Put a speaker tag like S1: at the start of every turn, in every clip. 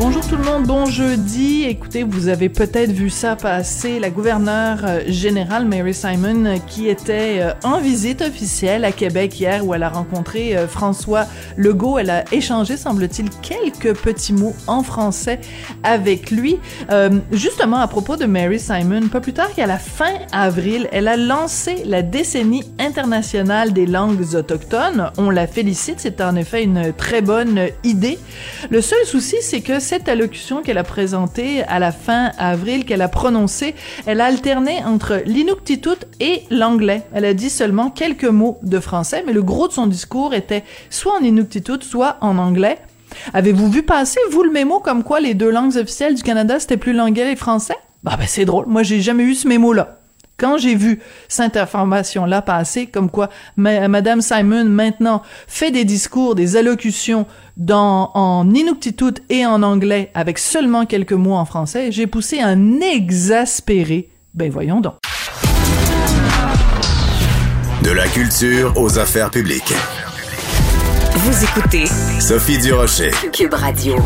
S1: Bonjour tout le monde, bon jeudi. Écoutez, vous avez peut-être vu ça passer, la gouverneure euh, générale Mary Simon euh, qui était euh, en visite officielle à Québec hier où elle a rencontré François Legault. Elle a échangé, semble-t-il, quelques petits mots en français avec lui. justement, à propos de Mary Simon, pas plus tard qu'à la fin avril, elle a lancé la décennie internationale des langues autochtones. On la félicite, c'est en effet une très bonne idée. Le seul souci, c'est que cette allocution qu'elle a présentée à la fin avril, qu'elle a prononcée, elle a alterné entre l'inuktitut et l'anglais. Elle a dit seulement quelques mots de français, mais le gros de son discours était soit en inuktitut, soit en anglais. Avez-vous vu passer, vous, le mémo comme quoi les deux langues officielles du Canada, c'était plus l'anglais et le français? Bah ben c'est drôle, moi j'ai jamais eu ce mémo-là. Quand j'ai vu cette information-là passer, comme quoi Madame Simon maintenant fait des discours, des allocutions dans, en inuktitut et en anglais avec seulement quelques mots en français, j'ai poussé un exaspéré. Ben voyons donc.
S2: De la culture aux affaires publiques.
S3: Vous écoutez
S2: Sophie Durocher.
S3: Cube Radio.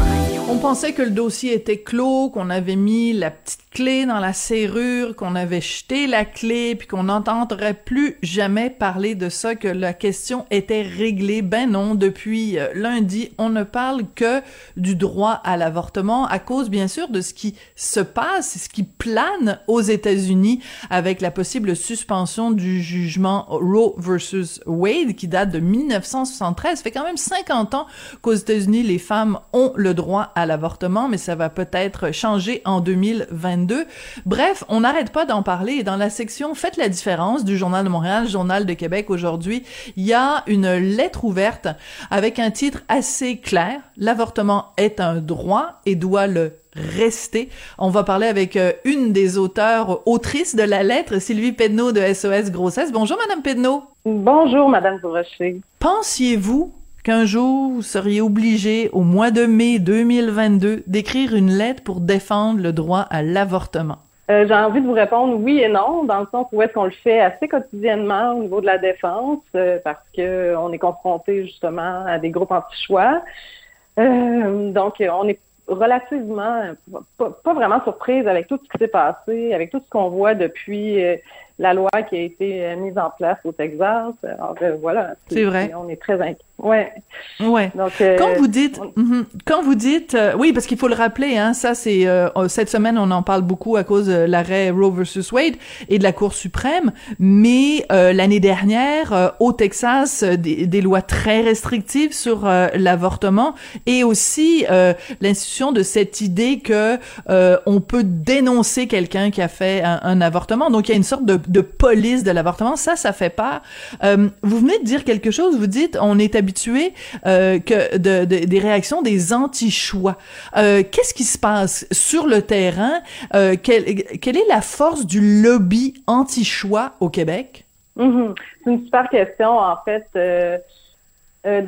S1: On pensait que le dossier était clos, qu'on avait mis la petite clé dans la serrure, qu'on avait jeté la clé, puis qu'on n'entendrait plus jamais parler de ça, que la question était réglée. Ben non, depuis euh, lundi, on ne parle que du droit à l'avortement à cause, bien sûr, de ce qui se passe, ce qui plane aux États-Unis avec la possible suspension du jugement Roe versus Wade qui date de 1973. Ça fait quand même 50 ans qu'aux États-Unis, les femmes ont le droit à l'avortement, mais ça va peut-être changer en 2022. Bref, on n'arrête pas d'en parler. Et dans la section Faites la différence du Journal de Montréal, Journal de Québec aujourd'hui, il y a une lettre ouverte avec un titre assez clair. L'avortement est un droit et doit le rester. On va parler avec euh, une des auteurs, autrices de la lettre, Sylvie Pedneau de SOS Grossesse. Bonjour, Madame Pedneau.
S4: Bonjour, Madame Bourracher.
S1: Pensiez-vous qu'un jour vous seriez obligé, au mois de mai 2022, d'écrire une lettre pour défendre le droit à l'avortement?
S4: Euh, j'ai envie de vous répondre oui et non, dans le sens où est-ce qu'on le fait assez quotidiennement au niveau de la défense, euh, parce que on est confronté justement à des groupes anti-choix. Euh, donc, on est relativement pas, pas, vraiment surprise avec tout ce qui s'est passé, avec tout ce qu'on voit depuis la loi qui a été mise en place au Texas. Alors, voilà.
S1: C'est vrai.
S4: On est très inquiets. Ouais.
S1: Ouais. Donc, euh, quand vous dites, mhm. quand vous dites, oui, parce qu'il faut le rappeler, hein, ça c'est cette semaine on en parle beaucoup à cause de l'arrêt Roe versus Wade et de la Cour suprême, mais l'année dernière au Texas des, des, lois très restrictives sur l'avortement et aussi l'institution de cette idée que on peut dénoncer quelqu'un qui a fait un, un avortement. Donc il y a une sorte de de police de l'avortement. Ça, ça fait. Euh, vous venez de dire quelque chose. Vous dites, on est habitué euh, que de, des réactions des anti-choix. Euh, qu'est-ce qui se passe sur le terrain? Quelle, quelle est la force du lobby anti-choix au Québec?
S4: Mm-hmm. C'est une super question. En fait, euh,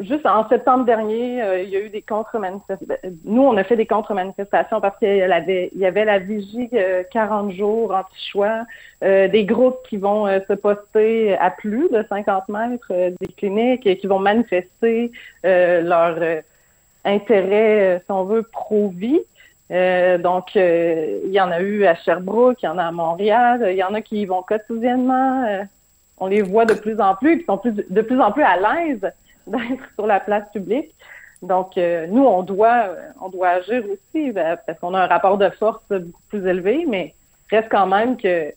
S4: juste en septembre dernier, euh, il y a eu des contre-manifestations. Nous, on a fait des contre-manifestations parce qu'il y, avait, il y avait la vigie 40 euh, jours anti-choix, des groupes qui vont se poster à plus de 50 mètres des cliniques et qui vont manifester leur intérêt, si on veut, pro-vie. donc, il y en a eu à Sherbrooke, il y en a à Montréal, il y en a qui y vont quotidiennement on les voit de plus en plus, ils sont plus, de plus en plus à l'aise d'être sur la place publique. Donc, euh, nous, on doit, on doit agir aussi ben, parce qu'on a un rapport de force beaucoup plus élevé, mais reste quand même que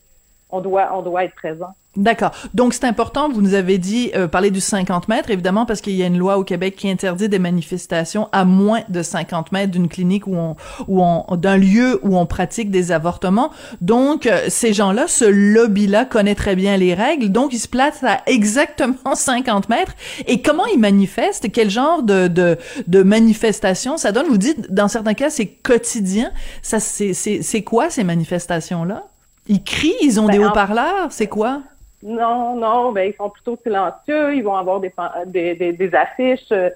S4: on doit, on doit être présent.
S1: D'accord. Donc c'est important, vous nous avez dit, euh, parler du 50 mètres, évidemment, parce qu'il y a une loi au Québec qui interdit des manifestations à moins de 50 mètres d'une clinique où on, où on, d'un lieu où on pratique des avortements. Donc euh, ces gens-là, ce lobby-là connaît très bien les règles, donc ils se placent à exactement 50 mètres. Et comment ils manifestent? Quel genre de, de, de manifestation ça donne? Vous dites, dans certains cas, c'est quotidien. Ça, c'est, c'est, c'est quoi ces manifestations-là? Ils crient, ils ont
S4: ben,
S1: des haut-parleurs, c'est quoi?
S4: Non, non, ben ils sont plutôt silencieux, ils vont avoir des, des, affiches euh,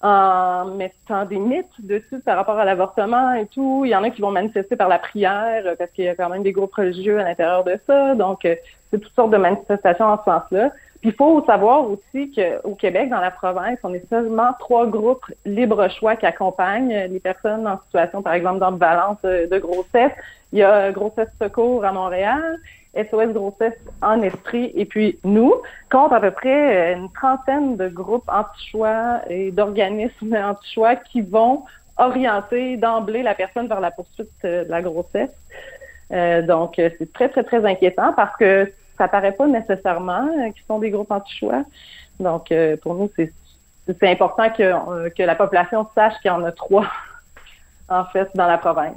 S4: en mettant des mythes dessus par rapport à l'avortement et tout. Il y en a qui vont manifester par la prière euh, parce qu'il y a quand même des groupes religieux à l'intérieur de ça. Donc, euh, c'est toutes sortes de manifestations en ce sens-là. Puis il faut savoir aussi qu'au Québec, dans la province, on est seulement trois groupes libre-choix qui accompagnent les personnes en situation, par exemple, d'ambivalence de grossesse. Il y a Grossesse Secours à Montréal, SOS Grossesse en esprit, et puis nous, compte à peu près une trentaine de groupes anti-choix et d'organismes anti-choix qui vont orienter d'emblée la personne vers la poursuite de la grossesse. Euh, donc, c'est très, très, très inquiétant parce que ça paraît pas nécessairement euh, qu'ils sont des groupes anti-choix. Donc, euh, pour nous, c'est important que, euh, que la population sache qu'il y en a trois en fait, dans la province.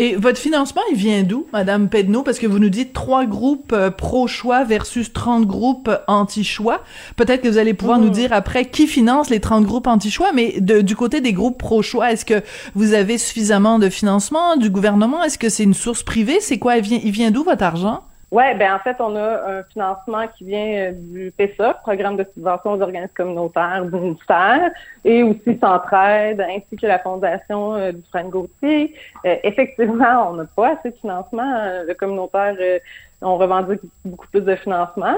S1: Et votre financement, il vient d'où, Madame Pedneau? Parce que vous nous dites trois groupes pro-choix versus 30 groupes anti-choix. Peut-être que vous allez pouvoir nous mm. dire après qui finance les 30 groupes anti-choix, mais du côté des groupes pro-choix, est-ce que vous avez suffisamment de financement du gouvernement? Est-ce que c'est une source privée? C'est quoi? Il vient, il vient d'où votre argent?
S4: Oui, ben en fait, on a un financement qui vient euh, du PESA, Programme de subvention aux organismes communautaires du ministère, et aussi Centraide, ainsi que la Fondation euh, du Franck Gauthier. Euh, effectivement, on n'a pas assez de financement. le communautaire, on revendique beaucoup plus de financement.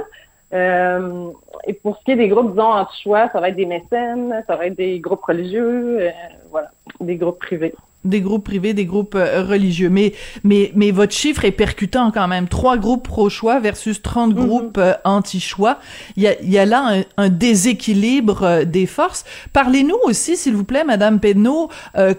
S4: et pour ce qui est des groupes, disons, anti-choix, ça va être des mécènes, ça va être des groupes religieux, voilà, des groupes privés
S1: des groupes privés, des groupes euh, religieux. Mais, mais, mais votre chiffre est percutant quand même. Trois groupes pro-choix versus 30 mhm. groupes euh, anti-choix. Il y a, y a là un, déséquilibre euh, des forces. Parlez-nous aussi, s'il vous plaît, Madame Pedneau,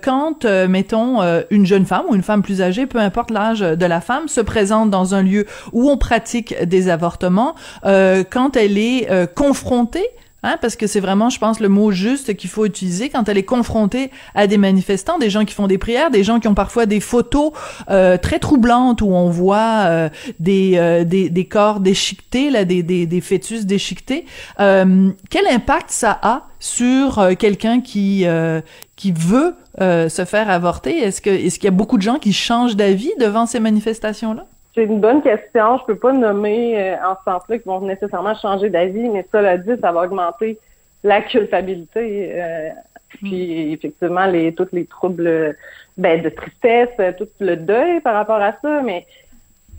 S1: quand, mettons, une jeune femme ou une femme plus âgée, peu importe l'âge de la femme, se présente dans un lieu où on pratique des avortements, quand elle est confrontée Hein, parce que c'est vraiment, je pense, le mot juste qu'il faut utiliser quand elle est confrontée à des manifestants, des gens qui font des prières, des gens qui ont parfois des photos euh, très troublantes où on voit euh, des, euh, des, des corps déchiquetés, là, des, des, des fœtus déchiquetés. quel impact ça a sur quelqu'un qui qui veut se faire avorter? Est-ce que est-ce qu'il y a beaucoup de gens qui changent d'avis devant ces manifestations-là?
S4: C'est une bonne question. Je peux pas nommer euh, en ce sens-là qui vont nécessairement changer d'avis, mais cela dit, ça va augmenter la culpabilité. Euh, puis effectivement, les tous les troubles ben, de tristesse, tout le deuil par rapport à ça. Mais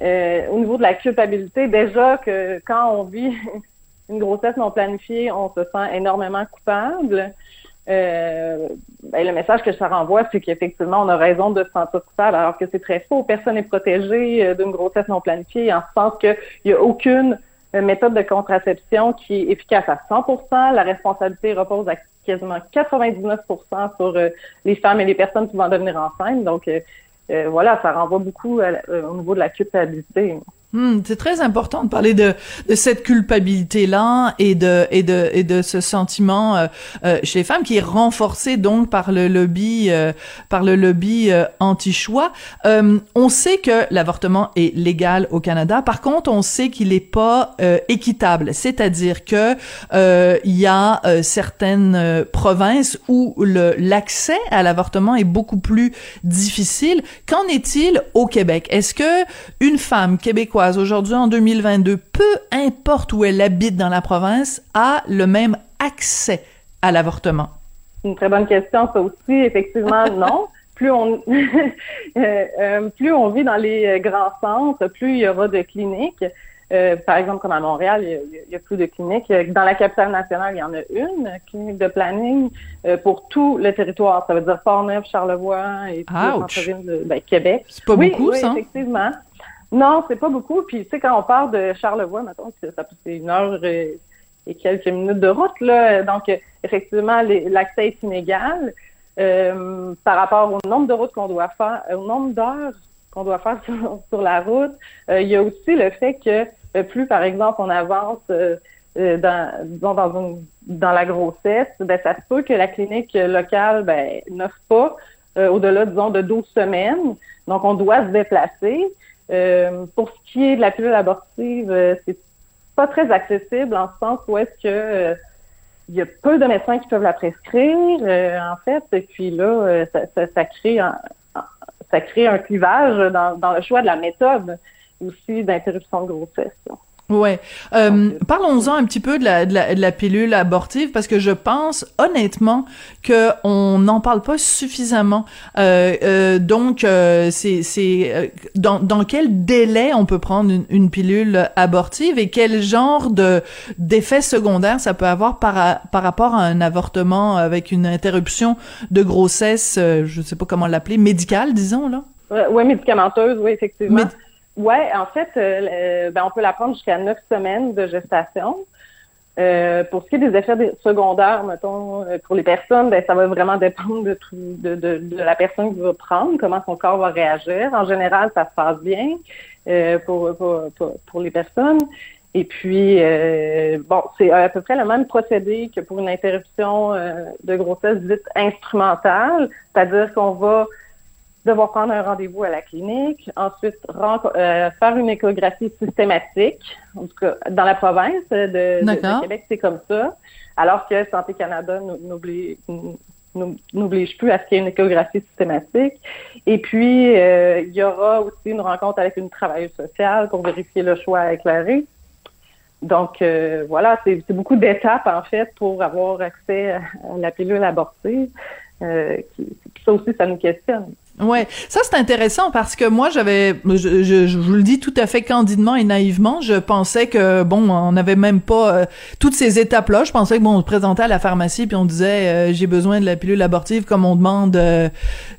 S4: euh, au niveau de la culpabilité, déjà que quand on vit une grossesse non planifiée, on se sent énormément coupable. Euh, ben, le message que ça renvoie, c'est qu'effectivement, on a raison de se sentir coupable, alors que c'est très faux. Personne n'est protégé euh, d'une grossesse non planifiée, en ce sens qu'il n'y a aucune euh, méthode de contraception qui est efficace à 100% La responsabilité repose à quasiment 99% sur les femmes et les personnes qui vont devenir enceintes. Donc, voilà, ça renvoie beaucoup au niveau de la culpabilité.
S1: Hmm, c'est très important de parler de, de cette culpabilité-là et de, et, de, et de ce sentiment euh, euh, chez les femmes qui est renforcé donc par le lobby, euh, par le lobby anti-choix. on sait que l'avortement est légal au Canada. Par contre, on sait qu'il n'est pas équitable. C'est-à-dire que il y a certaines provinces où l'accès à l'avortement est beaucoup plus difficile. Qu'en est-il au Québec? Est-ce que une femme québécoise aujourd'hui en 2022, peu importe où elle habite dans la province, a le même accès à l'avortement?
S4: Une très bonne question, ça aussi. Effectivement, non. Plus on, euh, euh, plus on vit dans les euh, grands centres, plus il y aura de cliniques. par exemple, comme à Montréal, il y, a, plus de cliniques. Dans la capitale nationale, il y en a une clinique de planning pour tout le territoire. Ça veut dire Port-Neuf, Charlevoix et tout le de ben, Québec.
S1: C'est pas beaucoup,
S4: ça? effectivement. Non, c'est pas beaucoup. Puis, tu sais, quand on part de Charlevoix, ça c'est une heure et, quelques minutes de route, là. Donc, effectivement, l'accès est inégal. Euh, par rapport au nombre de routes qu'on doit faire, au nombre d'heures qu'on doit faire sur, la route. Euh, il y a aussi le fait que euh, plus, par exemple, on avance dans, dans, dans la grossesse, ben, ça se peut que la clinique locale ben, n'offre pas au-delà, disons, de 12 semaines. Donc, on doit se déplacer. Euh, pour ce qui est de la pilule abortive, euh, c'est pas très accessible en ce sens où est-ce que euh, il y a peu de médecins qui peuvent la prescrire, en fait, et puis là, ça, crée un, ça crée un clivage dans, le choix de la méthode aussi d'interruption de grossesse.
S1: Ouais. Euh, Parlons-en un petit peu de la, de, la, de la, pilule abortive parce que je pense honnêtement que on n'en parle pas suffisamment. Euh, euh, donc, euh, c'est c'est euh, dans, dans quel délai on peut prendre une, une pilule abortive et quel genre de d'effets secondaires ça peut avoir par par rapport à un avortement avec une interruption de grossesse, euh, je sais pas comment l'appeler, médicale, disons là?
S4: Oui, médicamenteuse, oui, effectivement. Oui, en fait, euh, euh, ben, on peut la prendre jusqu'à neuf semaines de gestation. Euh, pour ce qui est des effets secondaires, mettons, pour les personnes, ben, ça va vraiment dépendre de, tout, de, la personne qui va prendre, comment son corps va réagir. En général, ça se passe bien pour, pour, pour, les personnes. Et puis, bon, c'est à peu près le même procédé que pour une interruption de grossesse dite instrumentale, c'est-à-dire qu'on va devoir prendre un rendez-vous à la clinique, ensuite euh, faire une échographie systématique. En tout cas, dans la province de, Québec, c'est comme ça. Alors que Santé Canada n'oblige plus à ce qu'il y ait une échographie systématique. Et puis, euh, il y aura aussi une rencontre avec une travailleuse sociale pour vérifier le choix éclairé. Donc, euh, voilà, c'est beaucoup d'étapes, en fait, pour avoir accès à, la pilule abortive. ça aussi, ça nous questionne.
S1: Ouais, ça c'est intéressant parce que moi j'avais, je, je, je, vous le dis tout à fait candidement et naïvement, je pensais que bon, on n'avait même pas euh, toutes ces étapes-là. Je pensais que bon, on se présentait à la pharmacie puis on disait euh, j'ai besoin de la pilule abortive comme on demande, euh,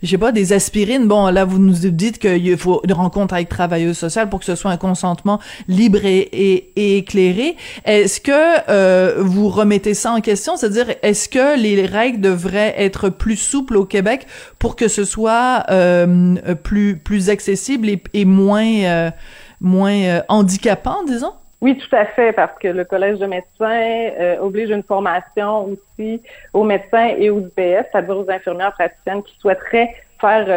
S1: je sais pas, des aspirines. Bon, là vous nous dites qu'il faut une rencontre avec travailleuse sociale pour que ce soit un consentement libre et, et, éclairé. Est-ce que euh, vous remettez ça en question, c'est-à-dire est-ce que les règles devraient être plus souples au Québec pour que ce soit euh, plus plus accessible et, moins euh, moins euh, handicapant, disons?
S4: Oui, tout à fait, parce que le Collège de médecins oblige une formation aussi aux médecins et aux IPS, c'est-à-dire aux infirmières praticiennes qui souhaiteraient faire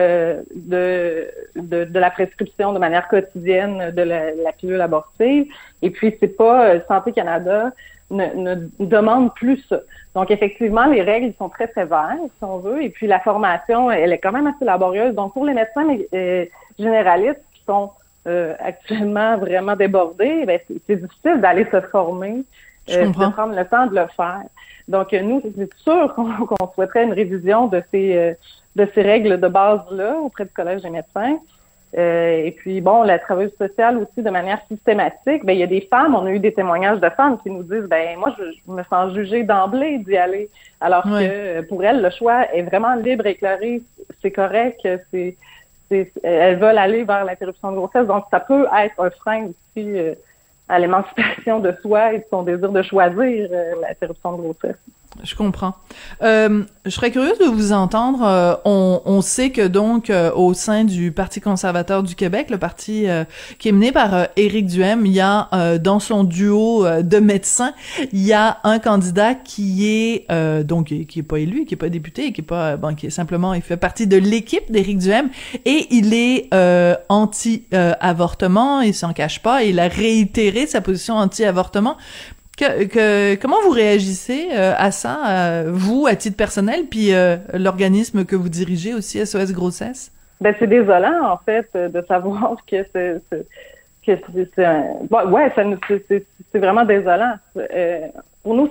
S4: de, de, la prescription de manière quotidienne de la, la pilule abortive. Et puis, c'est pas Santé Canada ne, ne, demande plus ça. Donc, effectivement, les règles sont très sévères, si on veut, et puis la formation, elle est quand même assez laborieuse. Donc, pour les médecins euh, généralistes qui sont euh, actuellement vraiment débordés, ben, c'est difficile d'aller se former, euh, de prendre le temps de le faire. Donc, nous, c'est sûr qu'on souhaiterait une révision de ces, de ces règles de base-là auprès du Collège des médecins. Euh, et puis, bon, la travailleuse sociale aussi, de manière systématique, ben, il y a des femmes, on a eu des témoignages de femmes qui nous disent, ben moi, je, me sens jugée d'emblée d'y aller. Alors que pour elles, le choix est vraiment libre, éclairé, c'est correct, c'est, elles veulent aller vers l'interruption de grossesse. Donc, ça peut être un frein aussi euh, à l'émancipation de soi et de son désir de choisir euh, l'interruption de grossesse.
S1: Je comprends. Euh, je serais curieuse de vous entendre. Euh, on, on, sait que donc euh, au sein du Parti conservateur du Québec, le parti euh, qui est mené par Éric Duhem, il y a dans son duo de médecins, il y a un candidat qui est donc qui est pas élu, qui est pas député, qui est pas bon, qui est simplement il fait partie de l'équipe d'Éric Duhem et il est anti-avortement, il s'en cache pas, il a réitéré sa position anti-avortement. Que, que, comment vous réagissez euh, à ça, euh, vous, à titre personnel, puis euh, l'organisme que vous dirigez aussi, SOS Grossesse?
S4: Ben, c'est désolant, en fait, de savoir que c'est... Que c'est un... bon, ouais, c'est vraiment désolant.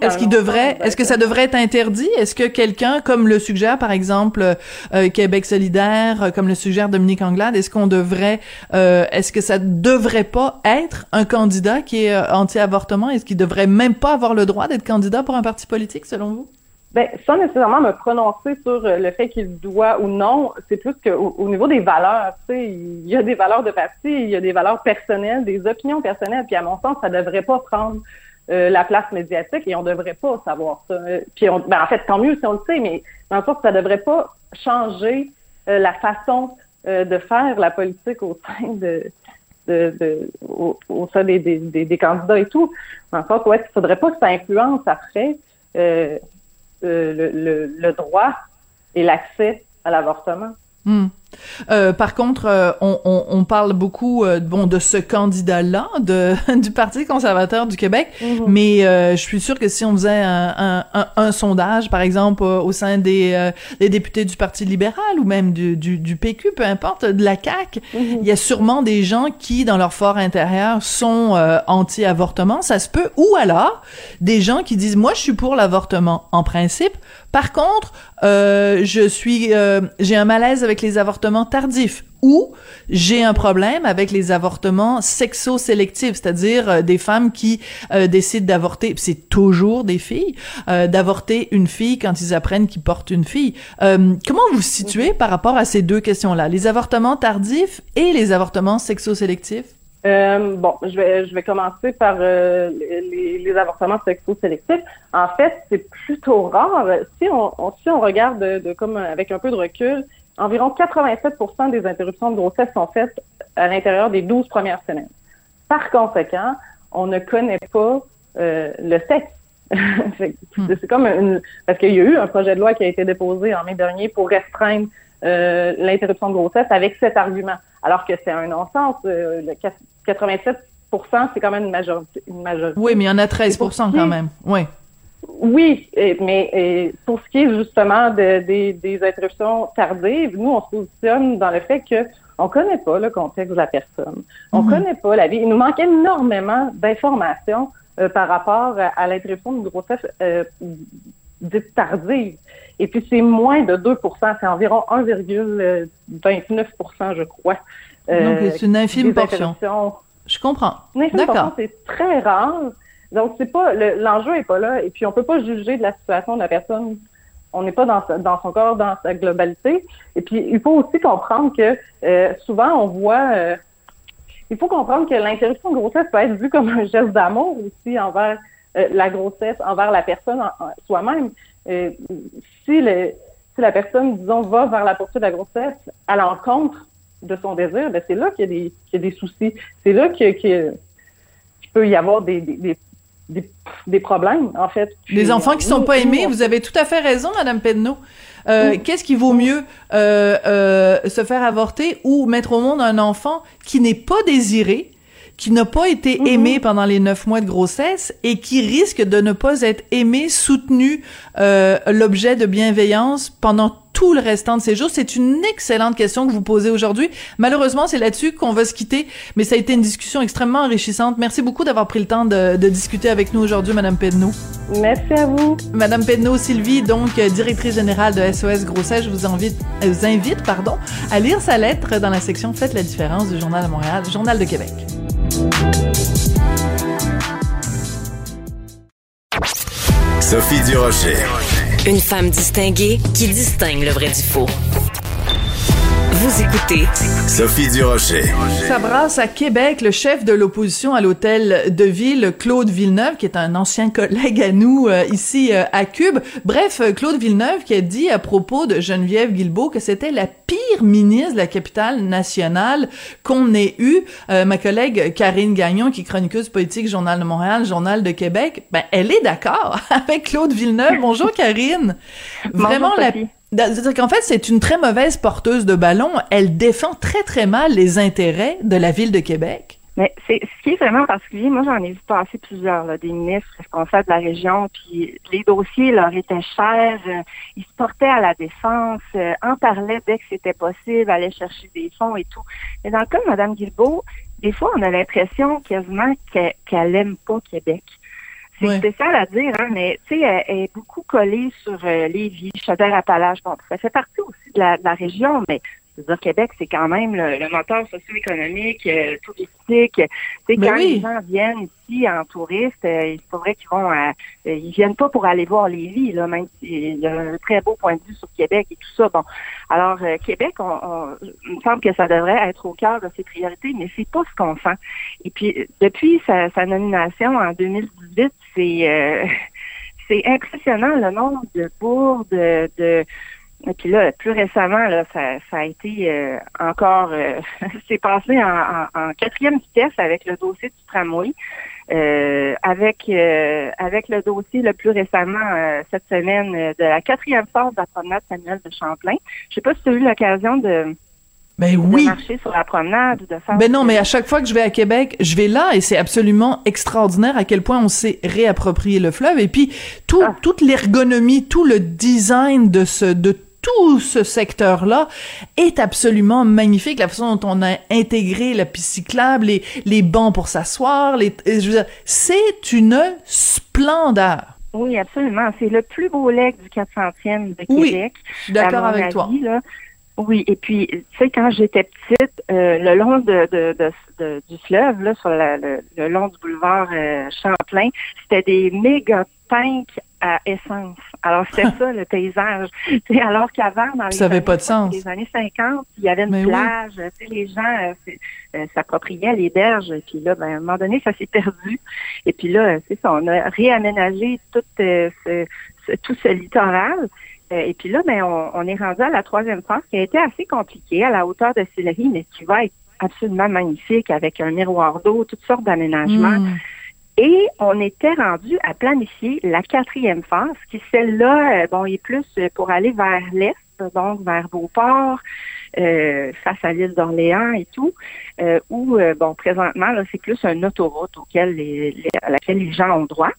S1: Est-ce qu'il devrait, est-ce que ça devrait être interdit? Est-ce que quelqu'un, comme le suggère par exemple euh, Québec solidaire, euh, comme le suggère Dominique Anglade, est-ce qu'on devrait, euh, est-ce que ça devrait pas être un candidat qui est anti-avortement? Est-ce qu'il devrait même pas avoir le droit d'être candidat pour un parti politique, selon vous?
S4: Ben, sans nécessairement me prononcer sur le fait qu'il doit ou non, c'est plus qu'au au niveau des valeurs, tu sais, il y a des valeurs de parti, il y a des valeurs personnelles, des opinions personnelles, puis à mon sens, ça devrait pas prendre euh, la place médiatique et on devrait pas savoir ça. Puis on, ben en fait, tant mieux si on le sait, mais dans le sens ça devrait pas changer euh, la façon euh, de faire la politique au sein de, de, de au, sein des, des, des, candidats et tout. Dans le sens, ouais, il faudrait pas que ça influence après le, le, le, droit et l'accès à l'avortement.
S1: Hmm. Euh, par contre, euh, on, on, on, parle beaucoup euh, bon de ce candidat-là de du Parti conservateur du Québec, mm-hmm. mais je suis sûre que si on faisait un, un, un, sondage, par exemple, au sein des, des, députés du Parti libéral ou même du, du, du PQ, peu importe, de la CAQ, mm-hmm. il y a sûrement des gens qui, dans leur fort intérieur, sont anti-avortement. Ça se peut. Ou alors, des gens qui disent, moi, je suis pour l'avortement en principe. Par contre, euh, je suis, euh, j'ai un malaise avec les avortements tardifs ou j'ai un problème avec les avortements sexo-sélectifs, c'est-à-dire euh, des femmes qui euh, décident d'avorter, c'est toujours des filles, euh, d'avorter une fille quand ils apprennent qu'ils portent une fille. comment vous vous situez par rapport à ces deux questions-là, les avortements tardifs et les avortements sexo-sélectifs?
S4: Euh, bon, je vais, je vais commencer par euh, les, les, avortements sexo-sélectifs. En fait, c'est plutôt rare. Si on, si on regarde de, comme avec un peu de recul, environ 87% des interruptions de grossesse sont faites à l'intérieur des 12 premières semaines. Par conséquent, on ne connaît pas euh, le sexe. Hmm. c'est comme une, parce qu'il y a eu un projet de loi qui a été déposé en mai dernier pour restreindre euh, l'interruption de grossesse avec cet argument. Alors que c'est un non-sens. Euh, 87% c'est quand même une majorité, une majorité.
S1: Oui, mais il y en a 13% quand même. Oui.
S4: Oui, mais pour ce qui est justement de, des interruptions tardives, nous, on se positionne dans le fait que on connaît pas le contexte de la personne. On mm-hmm. connaît pas la vie. Il nous manque énormément d'informations euh, par rapport à, l'interruption de grossesse euh, dite tardive. Et puis, c'est moins de 2% c'est environ 1,29% je crois.
S1: Donc, c'est une infime portion. Je comprends. D'accord.
S4: C'est très rare. Donc, c'est pas l'enjeu est pas là. Et puis, on peut pas juger de la situation de la personne. On n'est pas dans, dans son corps, dans sa globalité. Et puis, il faut aussi comprendre que euh, souvent, on voit. Euh, il faut comprendre que l'interruption de grossesse peut être vue comme un geste d'amour aussi envers euh, la grossesse, envers la personne soi-même. si, le, si la personne, disons, va vers la poursuite de la grossesse à l'encontre de son désir, ben c'est là qu'il y, y, a des soucis. C'est là qu'il peut y avoir des, des, des, des, problèmes, en fait.
S1: Les enfants qui sont pas aimés, vous avez tout à fait raison, Madame Pedneau. Euh, Qu'est-ce qui vaut mieux euh, euh, se faire avorter ou mettre au monde un enfant qui n'est pas désiré, qui n'a pas été mm-hmm. aimé pendant les neuf mois de grossesse et qui risque de ne pas être aimé, soutenu, l'objet de bienveillance pendant tout le restant de ces jours? C'est une excellente question que vous posez aujourd'hui. Malheureusement, c'est là-dessus qu'on va se quitter, mais ça a été une discussion extrêmement enrichissante. Merci beaucoup d'avoir pris le temps de, de, discuter avec nous aujourd'hui, Madame Pedneau.
S4: Merci à vous.
S1: Madame Pedneau Sylvie, donc directrice générale de SOS Grossesse, je vous invite, vous invite pardon, à lire sa lettre dans la section Faites la différence du Journal de Montréal, Journal de Québec.
S2: Sophie Durocher.
S3: Une femme distinguée qui distingue le vrai du faux. Vous écoutez
S2: Sophie Durocher.
S1: Ça brasse à Québec le chef de l'opposition à l'hôtel de ville, Claude Villeneuve, qui est un ancien collègue à nous euh, ici euh, à Cube. Bref, euh, Claude Villeneuve qui a dit à propos de Geneviève Guilbeault que c'était la pire ministre de la capitale nationale qu'on ait eu. ma collègue Karine Gagnon, qui est chroniqueuse politique Journal de Montréal, Journal de Québec, ben elle est d'accord avec Claude Villeneuve. Bonjour Karine.
S4: Vraiment la
S1: c'est-à-dire qu'en fait, c'est une très mauvaise porteuse de ballon. Elle défend très, très mal les intérêts de la ville de Québec.
S5: Mais c'est ce qui est vraiment particulier. Moi, j'en ai vu passer plusieurs, des ministres responsables de la région, puis les dossiers leur étaient chers. Euh, ils se portaient à la défense, euh, en parlaient dès que c'était possible, allaient chercher des fonds et tout. Mais dans le cas de Mme Guilbeault, des fois, on a l'impression quasiment qu'elle qu aime pas Québec. C'est spécial à dire, hein, mais tu sais, elle, est beaucoup collée sur euh, Lévis, Chaudière-Appalaches. Bon, ça fait partie aussi de la, de la région, mais dire, Québec, c'est quand même le, moteur socio-économique, euh, touristique. C'est ben quand les gens viennent ici en touriste, euh, il faudrait qu'ils vont, euh, ils viennent pas pour aller voir les villes, là, même s'il y a un très beau point de vue sur Québec et tout ça. Bon, alors Québec, on, il me semble que ça devrait être au cœur de ses priorités, mais c'est pas ce qu'on sent. Et puis depuis sa, sa nomination en 2018, c'est c'est impressionnant le nombre de bourdes, de et puis là, plus récemment, là, ça, ça a été euh, encore, euh, c'est passé en, en, quatrième vitesse avec le dossier du tramway, euh, avec avec le dossier le plus récemment cette semaine de la quatrième phase de la promenade Samuel de Champlain. Je sais pas si tu as eu l'occasion de
S1: Ben
S5: de
S1: oui.
S5: marcher sur la promenade, de faire.
S1: Ben non, mais à chaque fois que je vais à Québec, je vais là et c'est absolument extraordinaire à quel point on s'est réapproprié le fleuve et puis tout,
S5: Ah.
S1: toute l'ergonomie, tout le design de ce, de tout ce secteur-là est absolument magnifique. La façon dont on a intégré la piste cyclable, les, les bancs pour s'asseoir, les, je veux dire, c'est une splendeur.
S5: Oui, absolument. C'est le plus beau lac du 400e de
S1: Oui,
S5: Québec.
S1: Je suis d'accord avec toi.
S5: là. Oui, et puis, tu sais, quand j'étais petite, euh, le long de, de, de- de- du fleuve, là, sur la- le, le long du boulevard euh, Champlain, c'était des méga tanks à essence. Alors, c'était ça, le paysage. Tu sais, alors qu'avant, dans les,
S1: Ça avait
S5: années,
S1: pas de sens.
S5: les années 50, il y avait une
S1: Mais oui.
S5: plage, tu sais, les gens euh, euh, s'appropriaient les berges, et puis là, ben, à un moment donné, ça s'est perdu. Et puis là, c'est ça, on a réaménagé tout, euh, ce, ce- tout ce littoral. Euh, Et puis là, ben, on, on est rendu à la troisième phase qui a été assez compliquée à la hauteur de Sillery, mais qui va être absolument magnifique avec un miroir d'eau, toutes sortes d'aménagements.
S1: Mm.
S5: Et on était rendu à planifier la quatrième phase, qui celle-là, euh, bon, est plus pour aller vers l'est, donc vers Beauport, euh, face à l'île d'Orléans et tout, euh, où, euh, bon, présentement, là, c'est plus une autoroute auquel les, les- à laquelle les gens ont droit.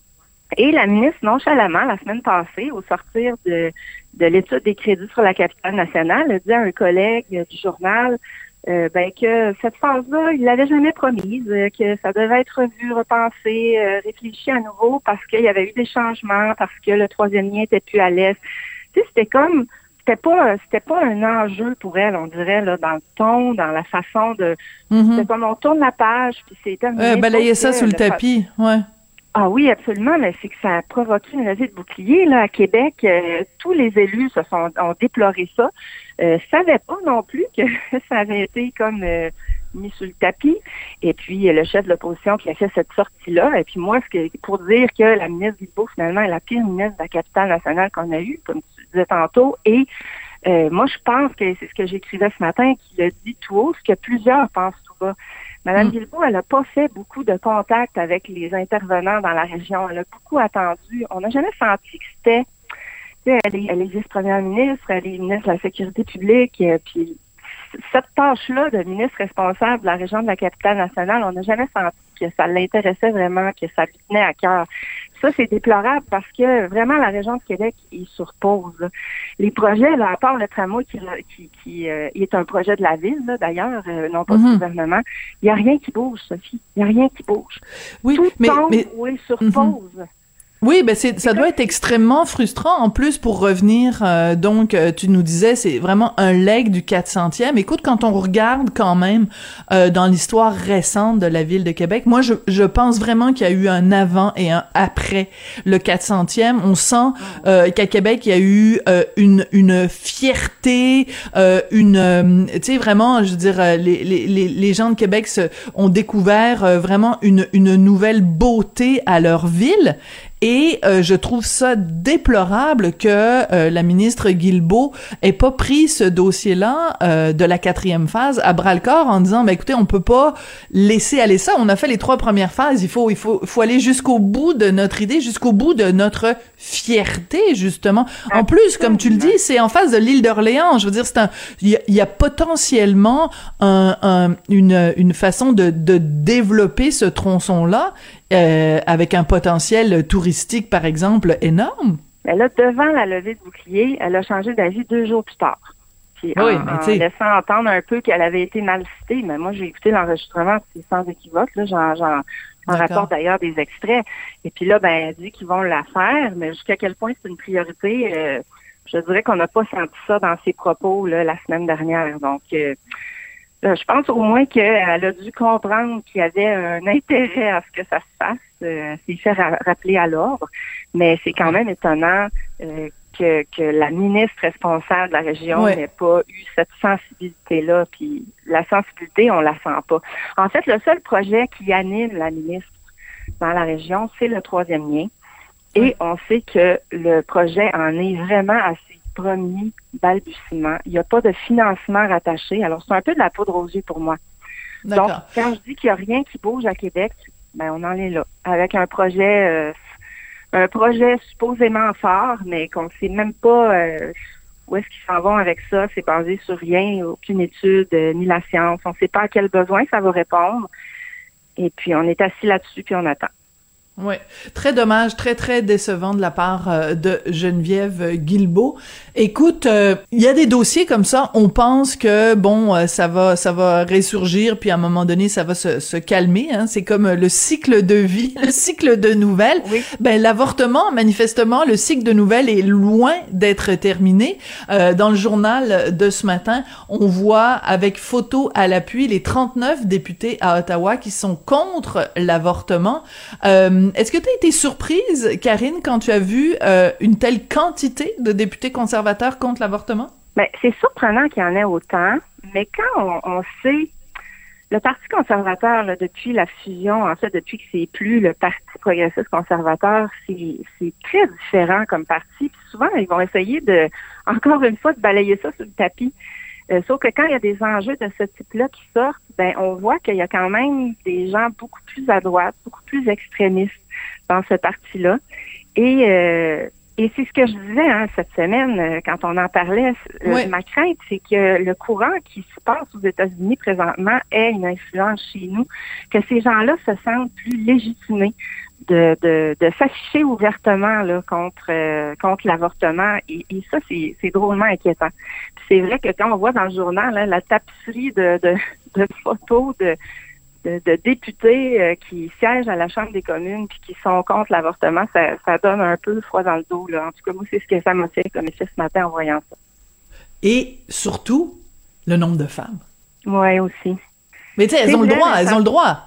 S5: Et la ministre, nonchalamment, la semaine passée, au sortir de, de l'étude des crédits sur la capitale nationale, a dit à un collègue du journal euh, ben, que cette phase-là, il l'avait jamais promise, euh, que ça devait être revu, repensé, euh, réfléchi à nouveau parce qu'il y avait eu des changements, parce que le troisième lien était plus à l'est. Tu sais, c'était comme c'était pas c'était pas un enjeu pour elle, on dirait, là, dans le ton, dans la façon de c'était comme on tourne la page, puis c'est terminé.
S1: Euh, balayer ça sous le tapis, ouais.
S5: Ah oui, absolument, mais c'est que ça a provoqué une levée de bouclier là à Québec. euh, tous les élus se sont ont déploré ça. Euh, savaient pas non plus que ça avait été comme euh, mis sous le tapis. Et puis euh, le chef de l'opposition qui a fait cette sortie-là. Et puis moi, ce que pour dire que la ministre Guilbeault, finalement, est la pire ministre de la capitale nationale qu'on a eue, comme tu disais tantôt. Et euh, moi, je pense que c'est ce que j'écrivais ce matin, qu'il a dit tout haut, ce que plusieurs pensent tout bas. Madame
S1: Mm.
S5: Guilbeault, elle n'a pas fait beaucoup de contacts avec les intervenants dans la région. Elle a beaucoup attendu. On n'a jamais senti que c'était... Elle est, elle est vice-première ministre, elle est ministre de la Sécurité publique, euh, puis cette tâche-là de ministre responsable de la région de la capitale nationale, on n'a jamais senti que ça l'intéressait vraiment, que ça lui tenait à cœur. Ça, c'est déplorable parce que vraiment la région de Québec est sur pause. là. Les projets, là, à part le tramway qui, qui, qui, euh, est un projet de la ville, d'ailleurs, euh, non pas
S1: Mhm.
S5: du gouvernement, il n'y a rien qui bouge, Sophie. Il n'y a rien qui bouge.
S1: Oui,
S5: Tout
S1: mais,
S5: tombe
S1: mais
S5: ou est sur
S1: Mhm.
S5: pause.
S1: Oui, ben c'est ça doit être extrêmement frustrant en plus pour revenir euh, donc euh, tu nous disais c'est vraiment un leg du 400e. Écoute quand on regarde quand même euh, dans l'histoire récente de la ville de Québec, moi je, je pense vraiment qu'il y a eu un avant et un après le 400e. On sent euh, qu'à Québec il y a eu euh, une une fierté, euh, une euh, tu sais vraiment je veux dire les, les les les gens de Québec se, ont découvert euh, vraiment une une nouvelle beauté à leur ville et euh, je trouve ça déplorable que euh, la ministre Guilbeault ait pas pris ce dossier-là euh, de la quatrième phase à bras le corps en disant, ben écoutez, on peut pas laisser aller ça. On a fait les trois premières phases. Il faut, il faut, faut aller jusqu'au bout de notre idée, jusqu'au bout de notre fierté justement. En plus, comme tu le dis, c'est en face de l'île d'Orléans. Je veux dire, c'est un, il y y a potentiellement un, un- une, une façon de, de développer ce tronçon-là euh, avec un potentiel touristique, par exemple, énorme?
S5: Mais là, devant la levée de bouclier, elle a changé d'avis deux jours plus tard. Puis
S1: Oui,
S5: en,
S1: mais
S5: en laissant entendre un peu qu'elle avait été mal citée, mais moi j'ai écouté l'enregistrement, c'est sans équivoque. Là, j'en, rapporte d'ailleurs des extraits. Et puis là, ben, elle dit qu'ils vont la faire, mais jusqu'à quel point c'est une priorité, euh, je dirais qu'on n'a pas senti ça dans ses propos là, la semaine dernière. Donc, euh, je pense au moins qu'elle a dû comprendre qu'il y avait un intérêt à ce que ça se fasse. Euh, c'est fait ra- rappeler à l'ordre, mais c'est quand même étonnant euh, que, que la ministre responsable de la région n'ait pas eu cette sensibilité-là. Puis la sensibilité, on la sent pas. En fait, le seul projet qui anime la ministre dans la région, c'est le troisième lien. Et on sait que le projet en est vraiment à ses premiers balbutiements. Il n'y a pas de financement rattaché. Alors, c'est un peu de la poudre aux yeux pour moi. Donc, quand je dis qu'il n'y a rien qui bouge à Québec, ben on en est là. Avec un projet euh, un projet supposément fort, mais qu'on ne sait même pas euh, Où est-ce qu'ils s'en vont avec ça? C'est basé sur rien, aucune étude, ni la science. On ne sait pas à quel besoin ça va répondre. Et puis, on est assis là-dessus, puis on attend.
S1: Oui, très dommage, très très décevant de la part euh, de Geneviève Guilbeault. Écoute, euh, il y a des dossiers comme ça, on pense que bon, euh, ça va ça va ressurgir puis à un moment donné ça va se, se calmer hein. c'est comme le cycle de vie, le cycle de nouvelles.
S5: Oui.
S1: Ben l'avortement manifestement le cycle de nouvelles est loin d'être terminé. dans le journal de ce matin, on voit avec photo à l'appui les 39 députés à Ottawa qui sont contre l'avortement. Euh, est-ce que tu as été surprise, Karine, quand tu as vu euh, une telle quantité de députés conservateurs contre l'avortement?
S5: Ben, c'est surprenant qu'il y en ait autant, mais quand on, sait le Parti conservateur, depuis la fusion, en fait, depuis que c'est plus le Parti progressiste conservateur, c'est très différent comme parti. Puis souvent, ils vont essayer de, encore une fois, de balayer ça sur le tapis. Euh, sauf que quand il y a des enjeux de ce type-là qui sortent, ben on voit qu'il y a quand même des gens beaucoup plus à droite, beaucoup plus extrémistes dans ce parti-là. Et euh, et c'est ce que je disais hein, cette semaine euh, quand on en parlait. Ma crainte, c'est que le courant qui se passe aux États-Unis présentement ait une influence chez nous, que ces gens-là se sentent plus légitimés de, de, de s'afficher ouvertement là, contre euh, contre l'avortement et, et ça c'est, drôlement inquiétant. c'est vrai que quand on voit dans le journal la tapisserie de, de, de photos de, de, députés euh, qui siègent à la Chambre des communes puis qui sont contre l'avortement, ça, ça donne un peu froid dans le dos. Là. En tout cas, moi, c'est ce que ça m'a fait comme effet ce matin en voyant ça.
S1: Et surtout, le nombre de femmes.
S5: Oui, aussi.
S1: Mais tu sais, elles ont le droit, elles ont le droit.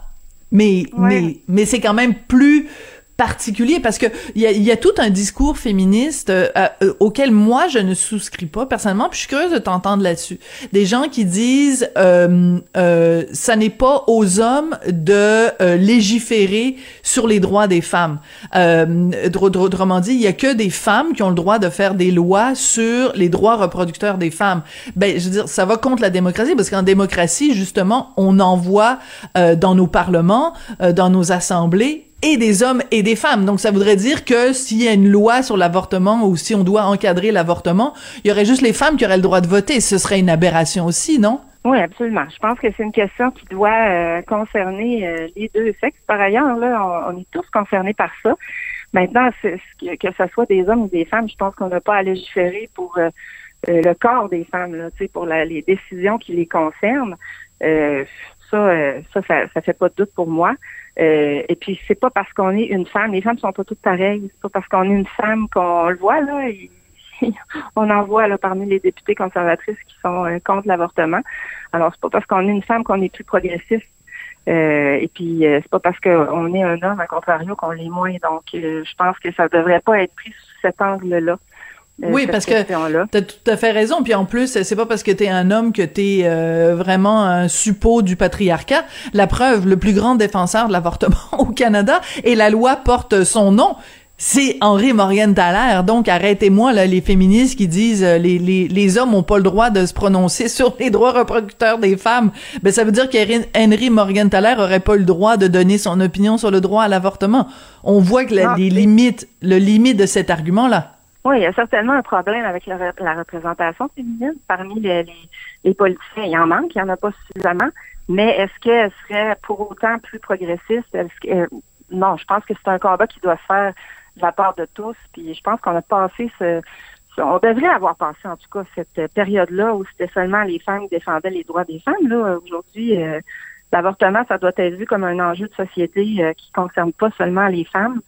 S1: Mais, mais, mais c'est quand même plus particulier parce que il y a, tout un discours féministe euh, euh, auquel moi je ne souscris pas personnellement puis je suis curieuse de t'entendre là-dessus. Des gens qui disent euh, euh, ça n'est pas aux hommes de légiférer sur les droits des femmes. Autrement dit il y a que des femmes qui ont le droit de faire des lois sur les droits reproducteurs des femmes. Ben je veux dire ça va contre la démocratie parce qu'en démocratie justement on envoie dans nos parlements dans nos assemblées et des hommes et des femmes. Donc ça voudrait dire que s'il y a une loi sur l'avortement ou si on doit encadrer l'avortement, il y aurait juste les femmes qui auraient le droit de voter. Ce serait une aberration aussi, non?
S5: Oui, absolument. Je pense que c'est une question qui doit euh, concerner euh, les deux sexes. Par ailleurs, là, on, est tous concernés par ça. Maintenant, que, ce soit des hommes ou des femmes, je pense qu'on n'a pas à légiférer pour euh, le corps des femmes, là, pour la, les décisions qui les concernent. ça, ça, ça, ça fait pas de doute pour moi. Euh, et puis c'est pas parce qu'on est une femme, les femmes sont pas toutes pareilles. C'est pas parce qu'on est une femme qu'on le voit là. on en voit là parmi les députés conservatrices qui sont euh, contre l'avortement. Alors c'est pas parce qu'on est une femme qu'on est plus progressiste. Euh, et puis c'est pas parce qu'on est un homme à contrario qu'on l'est moins. Donc je pense que ça devrait pas être pris sous cet angle-là.
S1: Euh, oui, parce que t'as tout à fait raison. Puis en plus, c'est pas parce que t'es un homme que t'es euh, vraiment un suppôt du patriarcat. La preuve, le plus grand défenseur de l'avortement au Canada, et la loi porte son nom. C'est Henri Morgenthaler. Donc, arrêtez-moi, là, les féministes qui disent euh, les, les, les hommes ont pas le droit de se prononcer sur les droits reproducteurs des femmes. Ben, ça veut dire qu'Henry Morgenthaler aurait pas le droit de donner son opinion sur le droit à l'avortement. On voit que les limites, le limite de cet argument-là.
S5: Oui, il y a certainement un problème avec la, représentation féminine parmi les, politiciens. Il en manque, il n'y en a pas suffisamment. Mais est-ce qu'elle serait pour autant plus progressiste? Euh, non, je pense que c'est un combat qui doit se faire de la part de tous. Puis je pense qu'on a passé ce, on devrait avoir passé en tout cas cette période-là où c'était seulement les femmes qui défendaient les droits des femmes. Là, aujourd'hui, euh, l'avortement, ça doit être vu comme un enjeu de société euh, qui concerne pas seulement les femmes.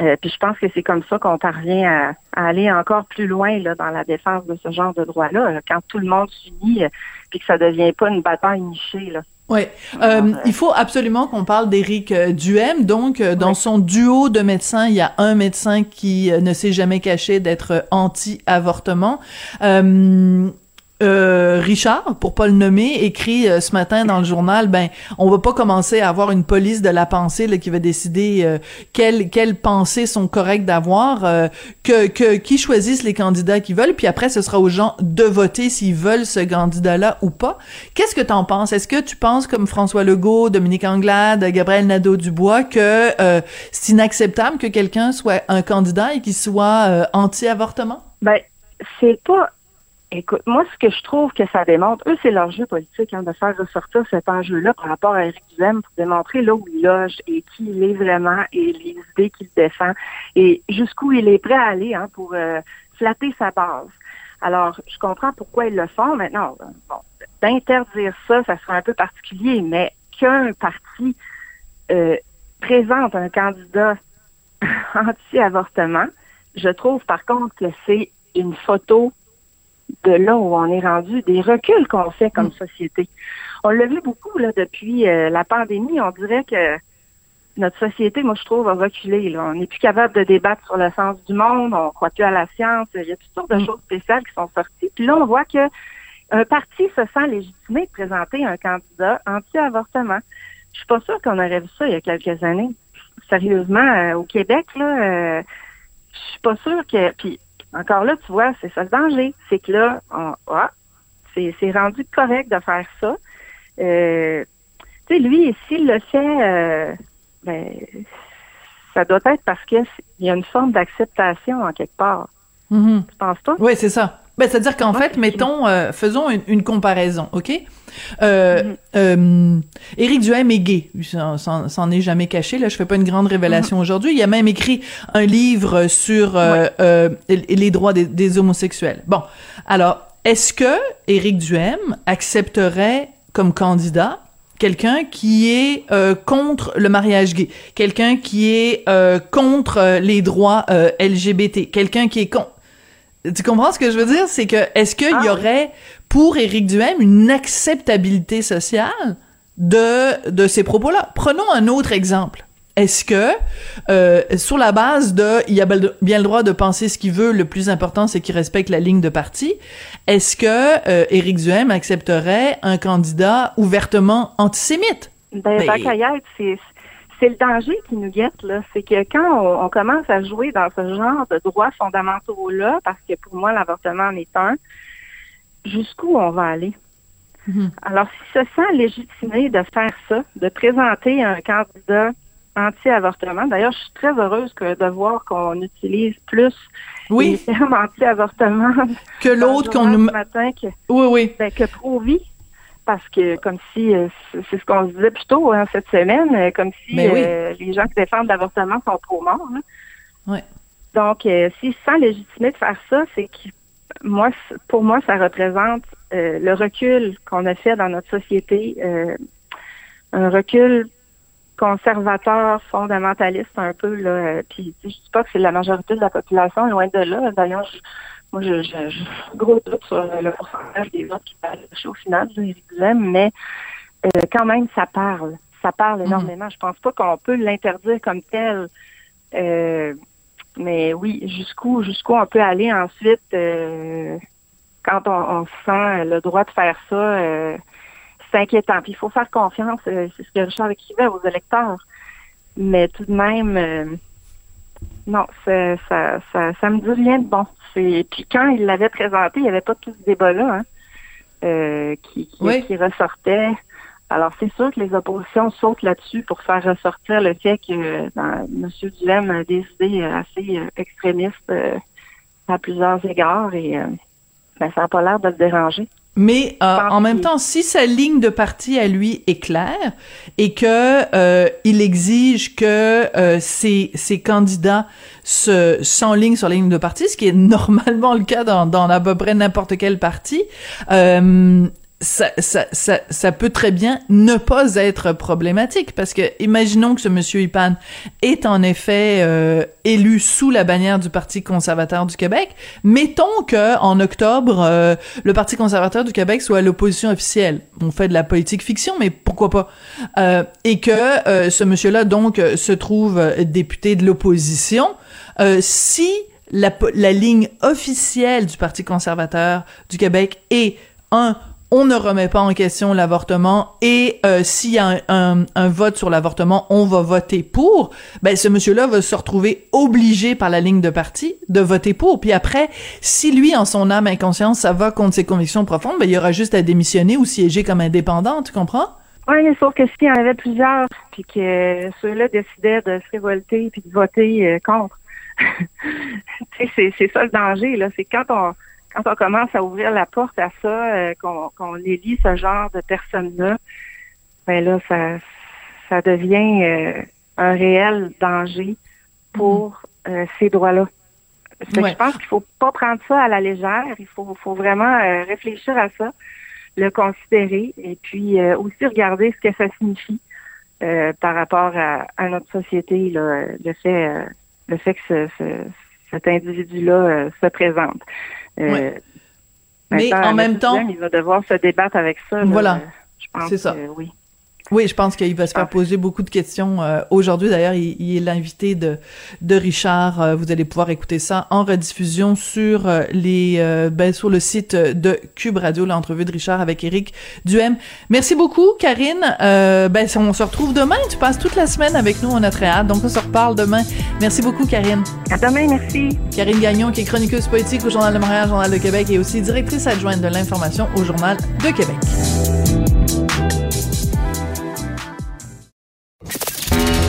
S5: Euh, puis je pense que c'est comme ça qu'on parvient à, aller encore plus loin là, dans la défense de ce genre de droit-là, quand tout le monde s'unit, euh, puis que ça devient pas une bataille nichée. Là.
S1: Oui, euh, il faut absolument qu'on parle d'Éric Duhem. Donc, dans son duo de médecins, il y a un médecin qui ne s'est jamais caché d'être anti-avortement. Euh, Richard, pour pas le nommer, écrit euh, ce matin dans le journal, ben, on va pas commencer à avoir une police de la pensée qui va décider euh, quelles quelles pensées sont correctes d'avoir, euh, que, que qui choisissent les candidats qu'ils veulent, puis après ce sera aux gens de voter s'ils veulent ce candidat-là ou pas. Qu'est-ce que t'en penses? Est-ce que tu penses comme François Legault, Dominique Anglade, Gabriel Nadeau-Dubois que c'est inacceptable que quelqu'un soit un candidat et qu'il soit anti-avortement?
S5: Ben c'est pas Écoute, moi, ce que je trouve que ça démontre, eux, c'est leur jeu politique, hein, de faire ressortir cet enjeu-là par rapport à Eric Duhem pour démontrer là où il loge et qui il est vraiment et les idées qu'il défend et jusqu'où il est prêt à aller hein, pour euh, flatter sa base. Alors, je comprends pourquoi ils le font. Maintenant, bon, d'interdire ça, ça serait un peu particulier, mais qu'un parti euh, présente un candidat anti-avortement, je trouve par contre que c'est une photo de là où on est rendu, des reculs qu'on fait comme mm. société. On l'a vu beaucoup là depuis euh, la pandémie. On dirait que notre société, moi je trouve, a reculé. Là. On n'est plus capable de débattre sur le sens du monde. On croit plus à la science. Il y a toutes sortes de mm. choses spéciales qui sont sorties. Puis là, on voit que un parti se sent légitimé de présenter un candidat anti-avortement. Je suis pas sûre qu'on aurait vu ça il y a quelques années. Sérieusement, euh, au Québec, là, euh, je suis pas sûre que. Puis encore là, tu vois, c'est ça le danger. C'est que là, on, ah, c'est rendu correct de faire ça. Euh, tu sais, lui, s'il le fait, euh, ben, ça doit être parce qu'il y a une forme d'acceptation en quelque part.
S1: Mm-hmm.
S5: Tu penses pas?
S1: Oui, c'est ça. Ben, c'est-à-dire qu'en fait, mettons, euh, faisons une, comparaison, OK? Euh, mm-hmm. euh, Éric Duhem est gay. S'en est jamais caché. Là, je fais pas une grande révélation mm-hmm. aujourd'hui. Il a même écrit un livre sur euh, les droits des, homosexuels. Bon, alors, est-ce que Éric Duhem accepterait comme candidat quelqu'un qui est contre le mariage gay, quelqu'un qui est contre les droits LGBT, quelqu'un qui est contre tu comprends ce que je veux dire? C'est que, est-ce qu'il y ah aurait, pour Éric Duhem, une acceptabilité sociale de, de ces propos-là? Prenons un autre exemple. Est-ce que, euh, sur la base de il a bien le droit de penser ce qu'il veut, le plus important c'est qu'il respecte la ligne de parti, est-ce que euh, Éric Duhem accepterait un candidat ouvertement antisémite?
S5: Ben, ben c'est c'est le danger qui nous guette, là. C'est que quand on, commence à jouer dans ce genre de droits fondamentaux-là, parce que pour moi, l'avortement en est un, jusqu'où on va aller? Mhm. Alors, s'il se sent légitimé de faire ça, de présenter un candidat anti-avortement, d'ailleurs, je suis très heureuse que de voir qu'on utilise plus
S1: oui.
S5: les termes anti-avortement
S1: que l'autre qu'on nous...
S5: matin que,
S1: oui, oui.
S5: Ben, que pro-vie parce que comme si euh, c'est ce qu'on disait plus tôt hein, cette semaine, euh, comme si ben euh, les gens qui défendent l'avortement sont trop morts.
S1: Oui.
S5: Donc, s'ils se sent légitimé de faire ça, c'est que moi, pour moi, ça représente le recul qu'on a fait dans notre société, un recul conservateur, fondamentaliste un peu là. puis je dis pas que c'est la majorité de la population, loin de là. D'ailleurs, moi, je, je, gros doute sur le pourcentage des votes qui parlent au final, mais euh, quand même, ça parle. Ça parle mhm. énormément. Je pense pas qu'on peut l'interdire comme tel. Euh, mais oui, jusqu'où jusqu'où on peut aller ensuite euh, quand on, sent le droit de faire ça, c'est inquiétant. Puis il faut faire confiance, c'est ce que Richard écrivait aux électeurs. Mais tout de même, non, ça, ça, ça, ça me dit rien de bon. Puis quand il l'avait présenté, il n'y avait pas tout ce débat-là hein, euh, qui, qui, ressortait. Alors, c'est sûr que les oppositions sautent là-dessus pour faire ressortir le fait que M. Duhem a des idées assez euh, extrémistes euh, à plusieurs égards et ben, ça n'a pas l'air de le déranger.
S1: Mais euh, en même temps, si sa ligne de parti à lui est claire et que euh, il exige que euh, ses, ses candidats se s'enlignent sur la ligne de parti, ce qui est normalement le cas dans, dans à peu près n'importe quel parti, euh, ça, ça, ça, ça, peut très bien ne pas être problématique parce que imaginons que ce monsieur Ipan est en effet euh, élu sous la bannière du Parti conservateur du Québec. Mettons que en octobre, euh, le Parti conservateur du Québec soit l'opposition officielle. On fait de la politique fiction, mais pourquoi pas? Euh, Et que ce monsieur-là donc se trouve député de l'opposition. si la ligne officielle du Parti conservateur du Québec est un on ne remet pas en question l'avortement et euh, s'il y a un, vote sur l'avortement, on va voter pour, ben ce monsieur-là va se retrouver obligé par la ligne de parti de voter pour. Puis après, si lui, en son âme inconscience, ça va contre ses convictions profondes, ben il y aura juste à démissionner ou siéger comme indépendant, tu comprends?
S5: Oui, sauf que s'il y en avait plusieurs, puis que ceux-là décidaient de se révolter puis de voter euh, contre, c'est ça le danger, là. C'est quand on quand on commence à ouvrir la porte à ça, euh, qu'on qu'on élit ce genre de personnes-là, ben là, ça, ça devient euh, un réel danger pour euh, ces droits-là.
S1: Ouais.
S5: Je pense qu'il faut pas prendre ça à la légère. Il faut, faut vraiment réfléchir à ça, le considérer et puis aussi regarder ce que ça signifie par rapport à, à notre société, là, le fait, le fait que ce, ce- cet individu-là se présente. Euh,
S1: Ouais. Mais en même temps-
S5: il va devoir se débattre avec ça. là.
S1: Voilà.
S5: Je pense
S1: C'est ça.
S5: que oui.
S1: Oui, je pense qu'il va se faire
S5: Ah.
S1: poser beaucoup de questions euh, aujourd'hui. D'ailleurs, il, il est l'invité de, de Richard. Euh, vous allez pouvoir écouter ça en rediffusion sur euh, les euh, ben, sur le site de Cube Radio, l'entrevue de Richard avec Éric Duhem. Merci beaucoup, Karine. Euh, ben, on se retrouve demain. Tu passes toute la semaine avec nous, on a très hâte. Donc, on se reparle demain. Merci beaucoup, Karine.
S5: À demain, merci.
S1: Karine Gagnon, qui est chroniqueuse politique au Journal de Montréal, Journal de Québec, et aussi directrice adjointe de l'information au Journal de Québec.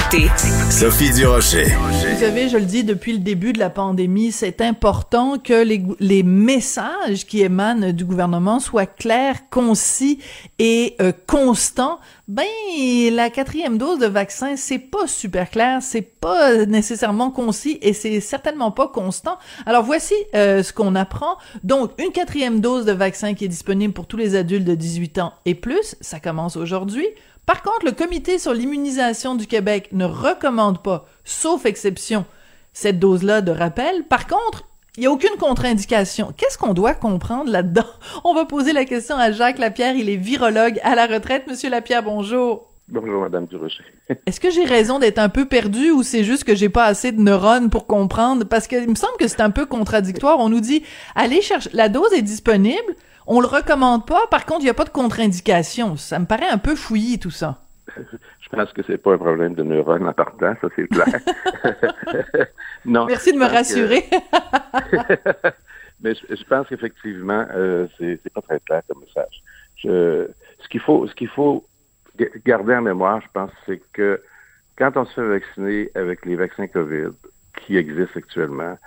S3: Écoutez
S2: Sophie Durocher.
S1: Vous savez, je le dis depuis le début de la pandémie, c'est important que les messages qui émanent du gouvernement soient clairs, concis et euh, constants. Ben, la quatrième dose de vaccin, c'est pas super clair, c'est pas nécessairement concis et c'est certainement pas constant. Alors voici euh, ce qu'on apprend. Donc, une quatrième dose de vaccin qui est disponible pour tous les adultes de 18 ans et plus, ça commence aujourd'hui. Par contre, le Comité sur l'immunisation du Québec ne recommande pas, sauf exception, cette dose-là de rappel. Par contre, il n'y a aucune contre-indication. Qu'est-ce qu'on doit comprendre là-dedans? On va poser la question à Jacques Lapierre. Il est virologue à la retraite. Monsieur Lapierre, bonjour.
S6: Bonjour, Madame Durocher.
S1: Est-ce que j'ai raison d'être un peu perdu ou c'est juste que j'ai pas assez de neurones pour comprendre? Parce qu'il me semble que c'est un peu contradictoire. On nous dit, allez chercher, la dose est disponible, on le recommande pas, par contre, il n'y a pas de contre-indication. Ça me paraît un peu fouillis, tout ça.
S6: Je pense que c'est pas un problème de neurones en partant, ça c'est clair. non.
S1: Merci de me rassurer.
S6: que- Mais je, je pense qu'effectivement, euh, c'est pas très clair comme message. Je, ce qu'il faut, ce qu'il faut ga- garder en mémoire, je pense, c'est que quand on se fait vacciner avec les vaccins COVID qui existent actuellement,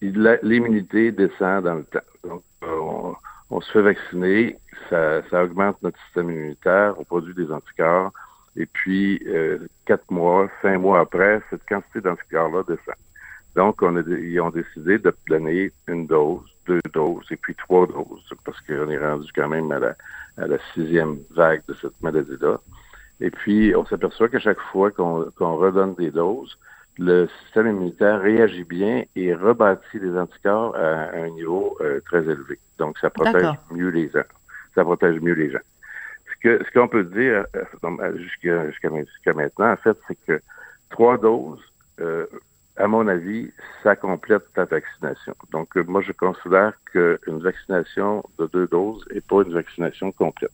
S6: l'immunité descend dans le temps. Donc, euh, on, on se fait vacciner, ça, ça augmente notre système immunitaire, on produit des anticorps, et puis euh, quatre mois, cinq mois après, cette quantité d'anticorps-là descend. Donc, on a, ils ont décidé de donner une dose, deux doses et puis trois doses, parce qu'on est rendu quand même à la, à la sixième vague de cette maladie-là. Et puis, on s'aperçoit qu'à chaque fois qu'on qu'on redonne des doses, le système immunitaire réagit bien et rebâtit les anticorps à un niveau euh, très élevé. Donc, ça protège mieux les gens. Ça protège mieux les gens. Ce que ce qu'on peut dire euh, euh, jusqu'à jusqu'à jusqu'à maintenant, en fait, c'est que trois doses, euh, à mon avis, ça complète ta vaccination. Donc, euh, moi, je considère qu'une vaccination de deux doses n'est pas une vaccination complète.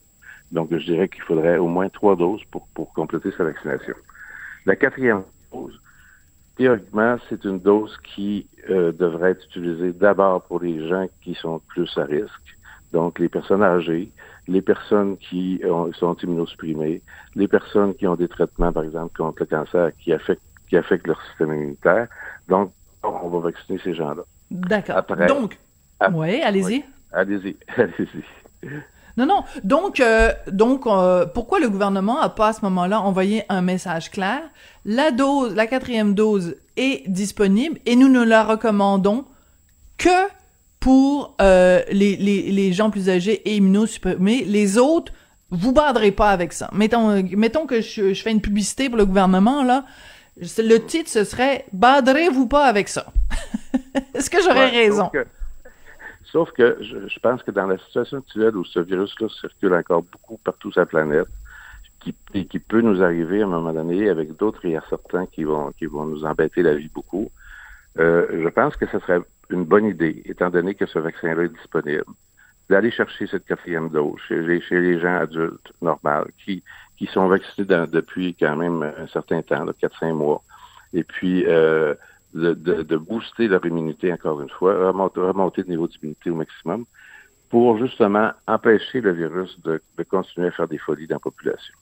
S6: Donc, je dirais qu'il faudrait au moins trois doses pour, pour compléter sa vaccination. La quatrième dose, théoriquement, c'est une dose qui euh, devrait être utilisée d'abord pour les gens qui sont plus à risque, donc les personnes âgées, les personnes qui ont- sont immunosupprimées, les personnes qui ont des traitements, par exemple, contre le cancer qui affectent, qui affectent leur système immunitaire. Donc, on va vacciner ces gens-là.
S1: D'accord. Donc,
S6: Ap-
S1: oui, allez-y.
S6: Allez-y, allez-y.
S1: Non, non. Donc, euh, donc, euh, pourquoi le gouvernement a pas à ce moment-là envoyé un message clair? La dose, la quatrième dose est disponible et nous ne la recommandons que pour euh, les, les, les gens plus âgés et immunosupprimés. Les autres, vous baderez pas avec ça. Mettons, mettons que je, je fais une publicité pour le gouvernement là. Le titre ce serait baderez-vous pas avec ça. Est-ce que j'aurais
S6: Ouais,
S1: raison?
S6: Sauf que je, je pense que dans la situation actuelle où ce virus-là circule encore beaucoup partout sur la planète, qui, et qui peut nous arriver à un moment donné avec d'autres réassortants qui vont, qui vont nous embêter la vie beaucoup, euh, je pense que ce serait une bonne idée, étant donné que ce vaccin-là est disponible, d'aller chercher cette quatrième dose chez, les- chez les gens adultes normaux qui, qui sont vaccinés dans- depuis quand même un certain temps, 4-5 mois. Et puis, euh, de, de, de booster leur immunité, encore une fois, remonter, remonter le niveau d'immunité au maximum pour justement empêcher le virus de, de continuer à faire des folies dans la population.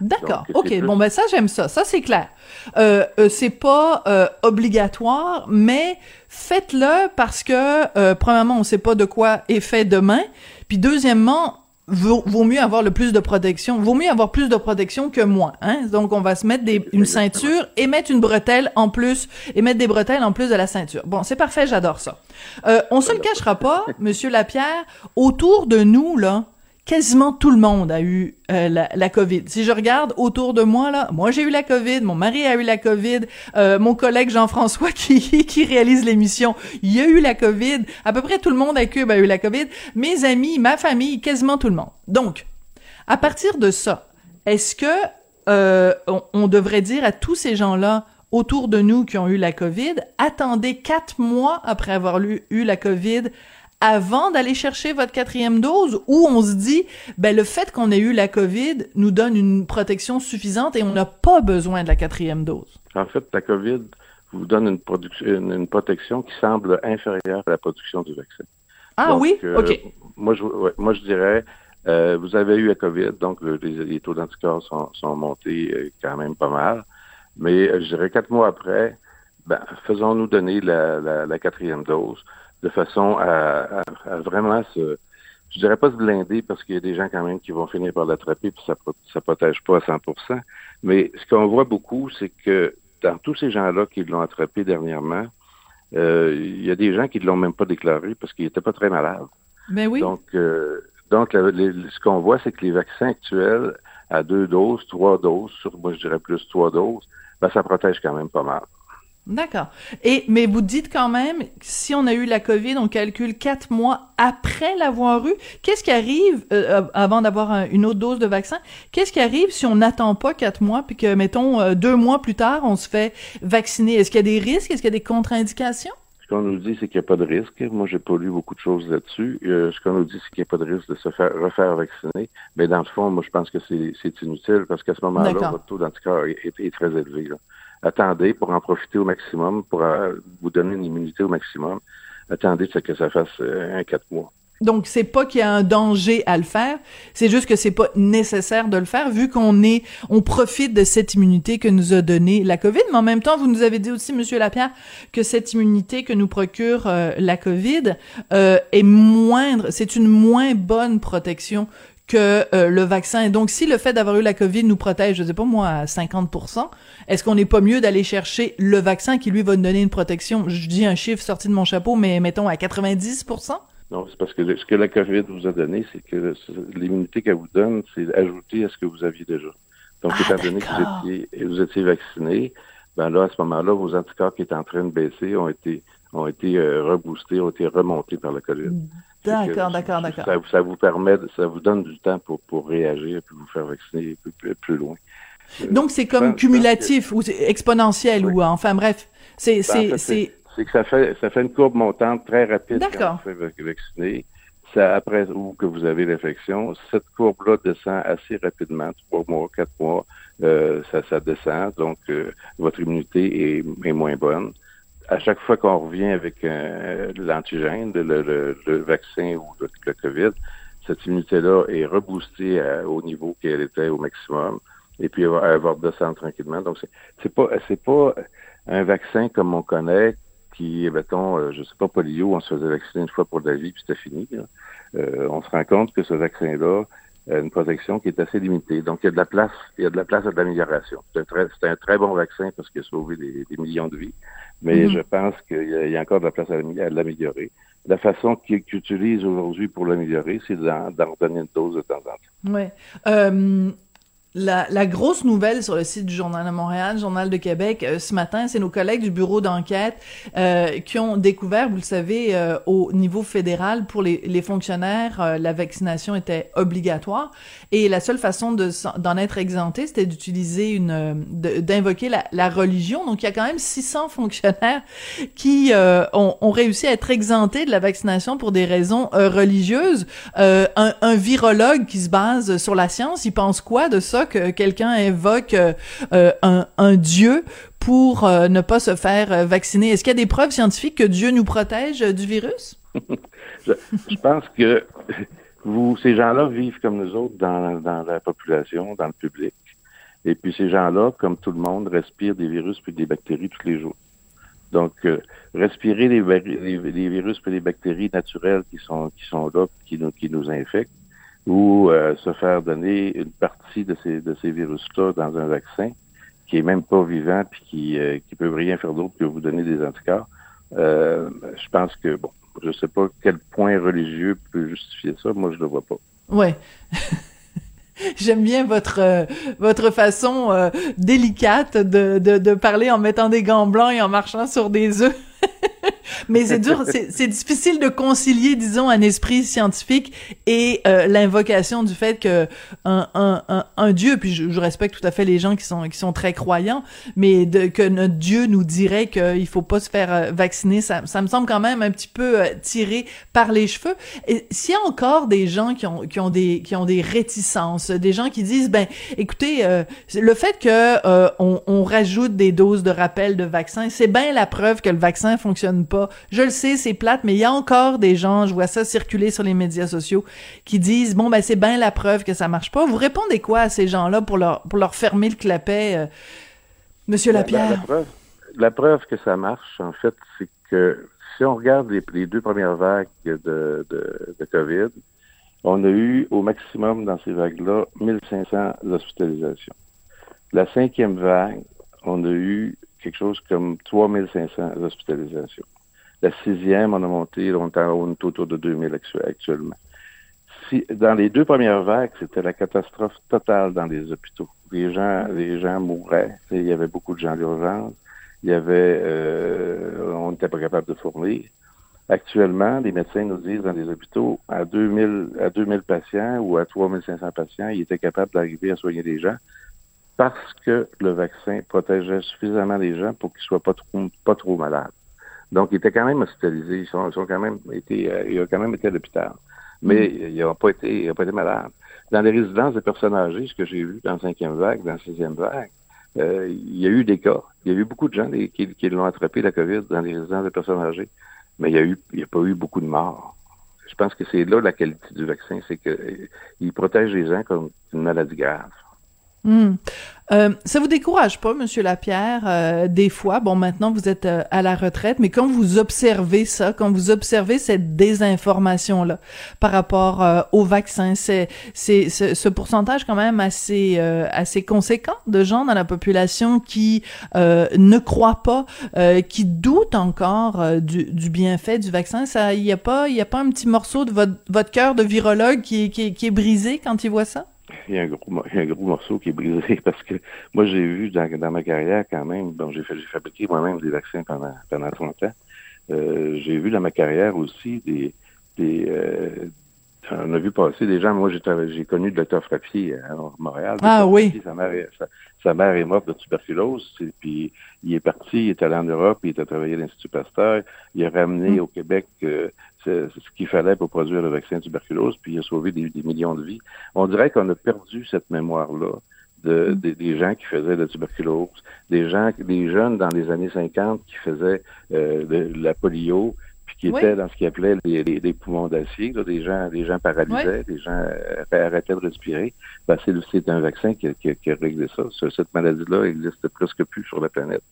S1: D'accord. OK.
S6: plus-
S1: Bon, ben ça, j'aime ça. Ça, c'est clair. Euh, euh, c'est pas euh, obligatoire, mais faites-le parce que, euh, premièrement, on sait pas de quoi est fait demain. Puis, deuxièmement, vaut, vaut mieux avoir le plus de protection. Vaut mieux avoir plus de protection que moins. Hein? Donc, on va se mettre des, une ceinture et mettre une bretelle en plus, et mettre des bretelles en plus de la ceinture. Bon, c'est parfait, j'adore ça. Euh, on se le cachera pas, Monsieur Lapierre, autour de nous, là, quasiment tout le monde a eu euh, la, la COVID. Si je regarde autour de moi, là, moi j'ai eu la COVID, mon mari a eu la COVID, euh, mon collègue Jean-François qui, qui réalise l'émission, il a eu la COVID, à peu près tout le monde à Cube a eu la COVID, mes amis, ma famille, quasiment tout le monde. Donc, à partir de ça, est-ce que euh, on, on devrait dire à tous ces gens-là autour de nous qui ont eu la COVID, attendez quatre mois après avoir eu la COVID avant d'aller chercher votre quatrième dose ou on se dit ben le fait qu'on ait eu la COVID nous donne une protection suffisante et on n'a pas besoin de la quatrième dose.
S6: En fait, la COVID vous donne une, une, une protection qui semble inférieure à la production du vaccin.
S1: Ah
S6: Donc,
S1: oui,
S6: euh,
S1: ok.
S6: Moi, je, ouais, moi, je dirais, euh, vous avez eu la COVID, donc le- les, les taux d'anticorps sont, sont montés euh, quand même pas mal. Mais je dirais quatre mois après, ben, faisons-nous donner la, la, la quatrième dose de façon à, à- à vraiment se, je dirais pas se blinder parce qu'il y a des gens quand même qui vont finir par l'attraper puis ça ça protège pas à 100%. Mais ce qu'on voit beaucoup, c'est que dans tous ces gens-là qui l'ont attrapé dernièrement, euh, il y a des gens qui ne l'ont même pas déclaré parce qu'ils n'étaient pas très malades.
S1: Ben oui.
S6: Donc, euh, donc la- les- ce qu'on voit, c'est que les vaccins actuels à deux doses, trois doses, sur moi je dirais plus trois doses, ben, ça protège quand même pas mal.
S1: D'accord. Et mais vous dites quand même si on a eu la COVID, on calcule quatre mois après l'avoir eu. Qu'est-ce qui arrive euh, euh, avant d'avoir un- une autre dose de vaccin? Qu'est-ce qui arrive si on n'attend pas quatre mois puis que mettons euh, deux mois plus tard on se fait vacciner? Est-ce qu'il y a des risques? Est-ce qu'il y a des contre-indications?
S6: Ce qu'on nous dit, c'est qu'il n'y a pas de risque. Moi, j'ai pas lu beaucoup de choses là-dessus. Euh, ce qu'on nous dit, c'est qu'il n'y a pas de risque de se faire refaire vacciner. Mais dans le fond, moi, je pense que c'est inutile parce qu'à ce moment-là, votre taux d'anticorps est, est- est très élevé. là. Attendez pour en profiter au maximum, pour euh, vous donner une immunité au maximum. Attendez que ça fasse euh, un quatre mois.
S1: Donc c'est pas qu'il y a un danger à le faire, c'est juste que c'est pas nécessaire de le faire vu qu'on est on profite de cette immunité que nous a donnée la Covid, mais en même temps vous nous avez dit aussi monsieur Lapierre que cette immunité que nous procure euh, la Covid est moindre, c'est une moins bonne protection que euh, le vaccin. Et donc, si le fait d'avoir eu la COVID nous protège, je sais pas moi, à 50%, est-ce qu'on n'est pas mieux d'aller chercher le vaccin qui, lui, va nous donner une protection, je dis un chiffre sorti de mon chapeau, mais mettons à 90%?
S6: Non, c'est parce que le- ce que la COVID vous a donné, c'est que l'immunité qu'elle vous donne, c'est ajouté à ce que vous aviez déjà. Donc,
S1: Ah,
S6: étant donné que vous étiez, vous étiez vacciné, ben là, à ce moment-là, vos anticorps qui étaient en train de baisser ont été ont été euh, reboostés, ont été remontés par la COVID. Que
S1: D'accord, d'accord, d'accord.
S6: Ça, ça vous permet, ça vous donne du temps pour, pour réagir et puis vous faire vacciner plus, plus, loin. Euh,
S1: Donc, c'est comme
S6: pense-
S1: cumulatif ou exponentiel
S6: Oui.
S1: ou, enfin, bref, c'est,
S6: Ben, en
S1: c'est, c'est,
S6: que ça fait ça fait une courbe montante très rapide quand vous faites vacciner. Ça, après ou que vous avez l'infection, cette courbe-là descend assez rapidement, trois mois, quatre mois, euh, ça, ça descend, donc euh, votre immunité est, est moins bonne. À chaque fois qu'on revient avec euh, l'antigène, le, le, le vaccin ou le, le COVID, cette immunité-là est reboostée à- au niveau qu'elle était au maximum, et puis elle va, elle va redescendre tranquillement. Donc c'est pas c'est pas un vaccin comme on connaît qui, mettons, euh, je sais pas, polio, on se faisait vacciner une fois pour la vie, puis c'était fini. Euh, on se rend compte que ce vaccin-là une protection qui est assez limitée. Donc, il y a de la place, il y a de la place à de l'amélioration. C'est un, très- c'est un très bon vaccin parce qu'il a sauvé des, des millions de vies, mais
S1: Mhm.
S6: je pense qu'il y, y a encore de la place à l'amé- à l'améliorer. La façon qu'ils qu'ils utilisent aujourd'hui pour l'améliorer, c'est d'en d'en redonner une dose de temps en temps.
S1: ouais. Euh, la, la grosse nouvelle sur le site du Journal de Montréal, Journal de Québec, euh, ce matin, c'est nos collègues du bureau d'enquête euh, qui ont découvert, vous le savez, euh, au niveau fédéral, pour les, les fonctionnaires, euh, la vaccination était obligatoire et la seule façon d'en être exempté, c'était d'utiliser une, euh, d'invoquer la, la religion. Donc, il y a quand même 600 fonctionnaires qui euh, ont, ont réussi à être exemptés de la vaccination pour des raisons religieuses. Un, un virologue qui se base sur la science, il pense quoi de ça que quelqu'un invoque euh, euh, un, dieu pour euh, ne pas se faire euh, vacciner? Est-ce qu'il y a des preuves scientifiques que Dieu nous protège du virus?
S6: Je, pense que vous, ces gens-là vivent comme nous autres dans, la population, dans le public. Et puis ces gens-là, comme tout le monde, respirent des virus puis des bactéries tous les jours. Donc, respirer les, les, virus et les bactéries naturelles qui sont qui sont là, qui nous qui nous infectent, ou euh, se faire donner une partie de ces de ces virus-là dans un vaccin qui est même pas vivant puis qui euh, qui peut rien faire d'autre que vous donner des anticorps. Euh, je pense que bon, je sais pas quel point religieux peut justifier ça. Moi, je le vois pas.
S1: Ouais. J'aime bien votre euh, votre façon euh, délicate de, de, de parler en mettant des gants blancs et en marchant sur des œufs. Mais c'est dur, c'est difficile de concilier, disons, un esprit scientifique et euh, l'invocation du fait que un, un, un, Dieu, puis je, respecte tout à fait les gens qui sont qui sont très croyants, mais de, que notre Dieu nous dirait qu'il faut pas se faire euh, vacciner, ça, ça me semble quand même un petit peu euh, tiré par les cheveux. S'il y a encore des gens qui ont qui ont des qui ont des réticences, des gens qui disent ben écoutez, le fait que on, on rajoute des doses de rappel de vaccin, c'est bien la preuve que le vaccin fonctionne pas je le sais, c'est plate, mais il y a encore des gens, je vois ça circuler sur les médias sociaux, qui disent bon ben c'est bien la preuve que ça marche pas. Vous répondez quoi à ces gens-là pour leur pour leur fermer le clapet, euh, Monsieur Lapierre?
S6: la, preuve, la, preuve, que ça marche, en fait, c'est que si on regarde les, deux premières vagues de, de, de COVID, on a eu au maximum dans ces vagues-là 1500 hospitalisations. La cinquième vague, on a eu quelque chose comme 3500 hospitalisations. La sixième, on a monté, on est autour de 2000 actuellement. Dans les deux premières vagues, c'était la catastrophe totale dans les hôpitaux. Les gens, les gens mouraient. Il y avait beaucoup de gens d'urgence. Il y avait, euh, on n'était pas capable de fournir. Actuellement, les médecins nous disent dans les hôpitaux, à 2000, à 2000 patients ou à 3500 patients, ils étaient capables d'arriver à soigner les gens parce que le vaccin protégeait suffisamment les gens pour qu'ils soient pas trop malades. Donc, ils étaient quand même hospitalisés. Ils sont, quand même été, euh, il a quand même été à l'hôpital. Mais mm. ils n'ont pas été, ils pas été malades. Dans les résidences de personnes âgées, ce que j'ai vu dans la cinquième vague, dans la sixième vague, euh, il y a eu des cas. Il y a eu beaucoup de gens qui, qui l'ont attrapé, la COVID, dans les résidences de personnes âgées. Mais il y a eu, il n'y a pas eu beaucoup de morts. Je pense que c'est là la qualité du vaccin, c'est qu'il protège les gens comme une maladie grave.
S1: Mm. Euh, ça vous décourage pas, Monsieur Lapierre, euh, des fois, bon, maintenant vous êtes euh, à la retraite, mais quand vous observez ça, quand vous observez cette désinformation-là par rapport au vaccin, c'est c'est ce pourcentage quand même assez assez conséquent de gens dans la population qui ne croient pas, qui doutent encore du, du, bienfait du vaccin. Ça, il y a pas, y a pas un petit morceau de votre votre cœur de virologue qui, qui, qui est brisé quand il voit ça?
S6: Il y a un gros, un gros morceau qui est brisé parce que moi, j'ai vu dans, dans ma carrière quand même, bon, j'ai fabriqué moi-même des vaccins pendant, pendant 30 ans. Euh, j'ai vu dans ma carrière aussi des, des, euh, on a vu passer des gens. Moi, j'ai connu le docteur Frappier à Montréal.
S1: Ah oui.
S6: sa, mère est, sa, mère est morte de tuberculose. Puis, il est parti, il est allé en Europe, il a travaillé à l'Institut Pasteur. Il a ramené mm. au Québec euh, ce, qu'il fallait pour produire le vaccin tuberculose, puis il a sauvé des, millions de vies. On dirait qu'on a perdu cette mémoire-là. De, mm. des gens qui faisaient de la tuberculose, des gens, des jeunes dans les années 50 qui faisaient euh, de la polio, qui étaient dans ce qu'ils appelaient les, poumons d'acier, des gens, des gens paralysés, des gens euh, arrêtaient de respirer. Ben, c'est un vaccin qui, qui, qui a réglé ça. Cette maladie-là existe presque plus sur la planète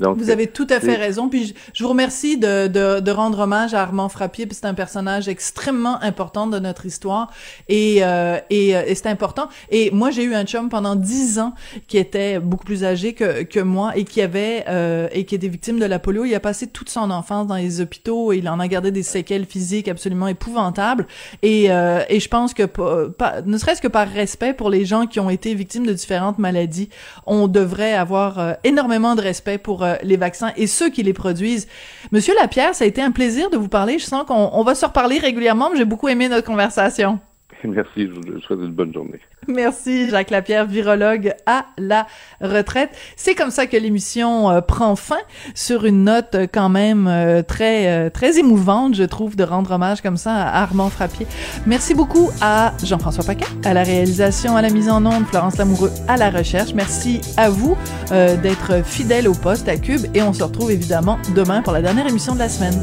S1: vous avez tout à fait raison. Puis je, vous remercie de, de, de, rendre hommage à Armand Frappier. Puis c'est un personnage extrêmement important de notre histoire et euh, et, euh, et c'est important. Et moi j'ai eu un chum pendant dix ans qui était beaucoup plus âgé que que moi et qui avait euh, et qui était victime de la polio. Il a passé toute son enfance dans les hôpitaux et il en a gardé des séquelles physiques absolument épouvantables. Et euh, et je pense que pas, ne serait-ce que par respect pour les gens qui ont été victimes de différentes maladies, on devrait avoir euh, énormément de respect pour euh, les vaccins et ceux qui les produisent. Monsieur Lapierre, ça a été un plaisir de vous parler. Je sens qu'on va se reparler régulièrement, j'ai beaucoup aimé notre conversation.
S6: Merci, je vous souhaite une bonne journée.
S1: Merci, Jacques Lapierre, virologue à la retraite. C'est comme ça que l'émission euh, prend fin sur une note euh, quand même euh, très très émouvante, je trouve, de rendre hommage comme ça à Armand Frappier. Merci beaucoup à Jean-François Paquet, à la réalisation, à la mise en onde, Florence Lamoureux à la recherche. Merci à vous d'être fidèle au poste à Cube et on se retrouve évidemment demain pour la dernière émission de la semaine.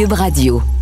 S3: Cube Radio.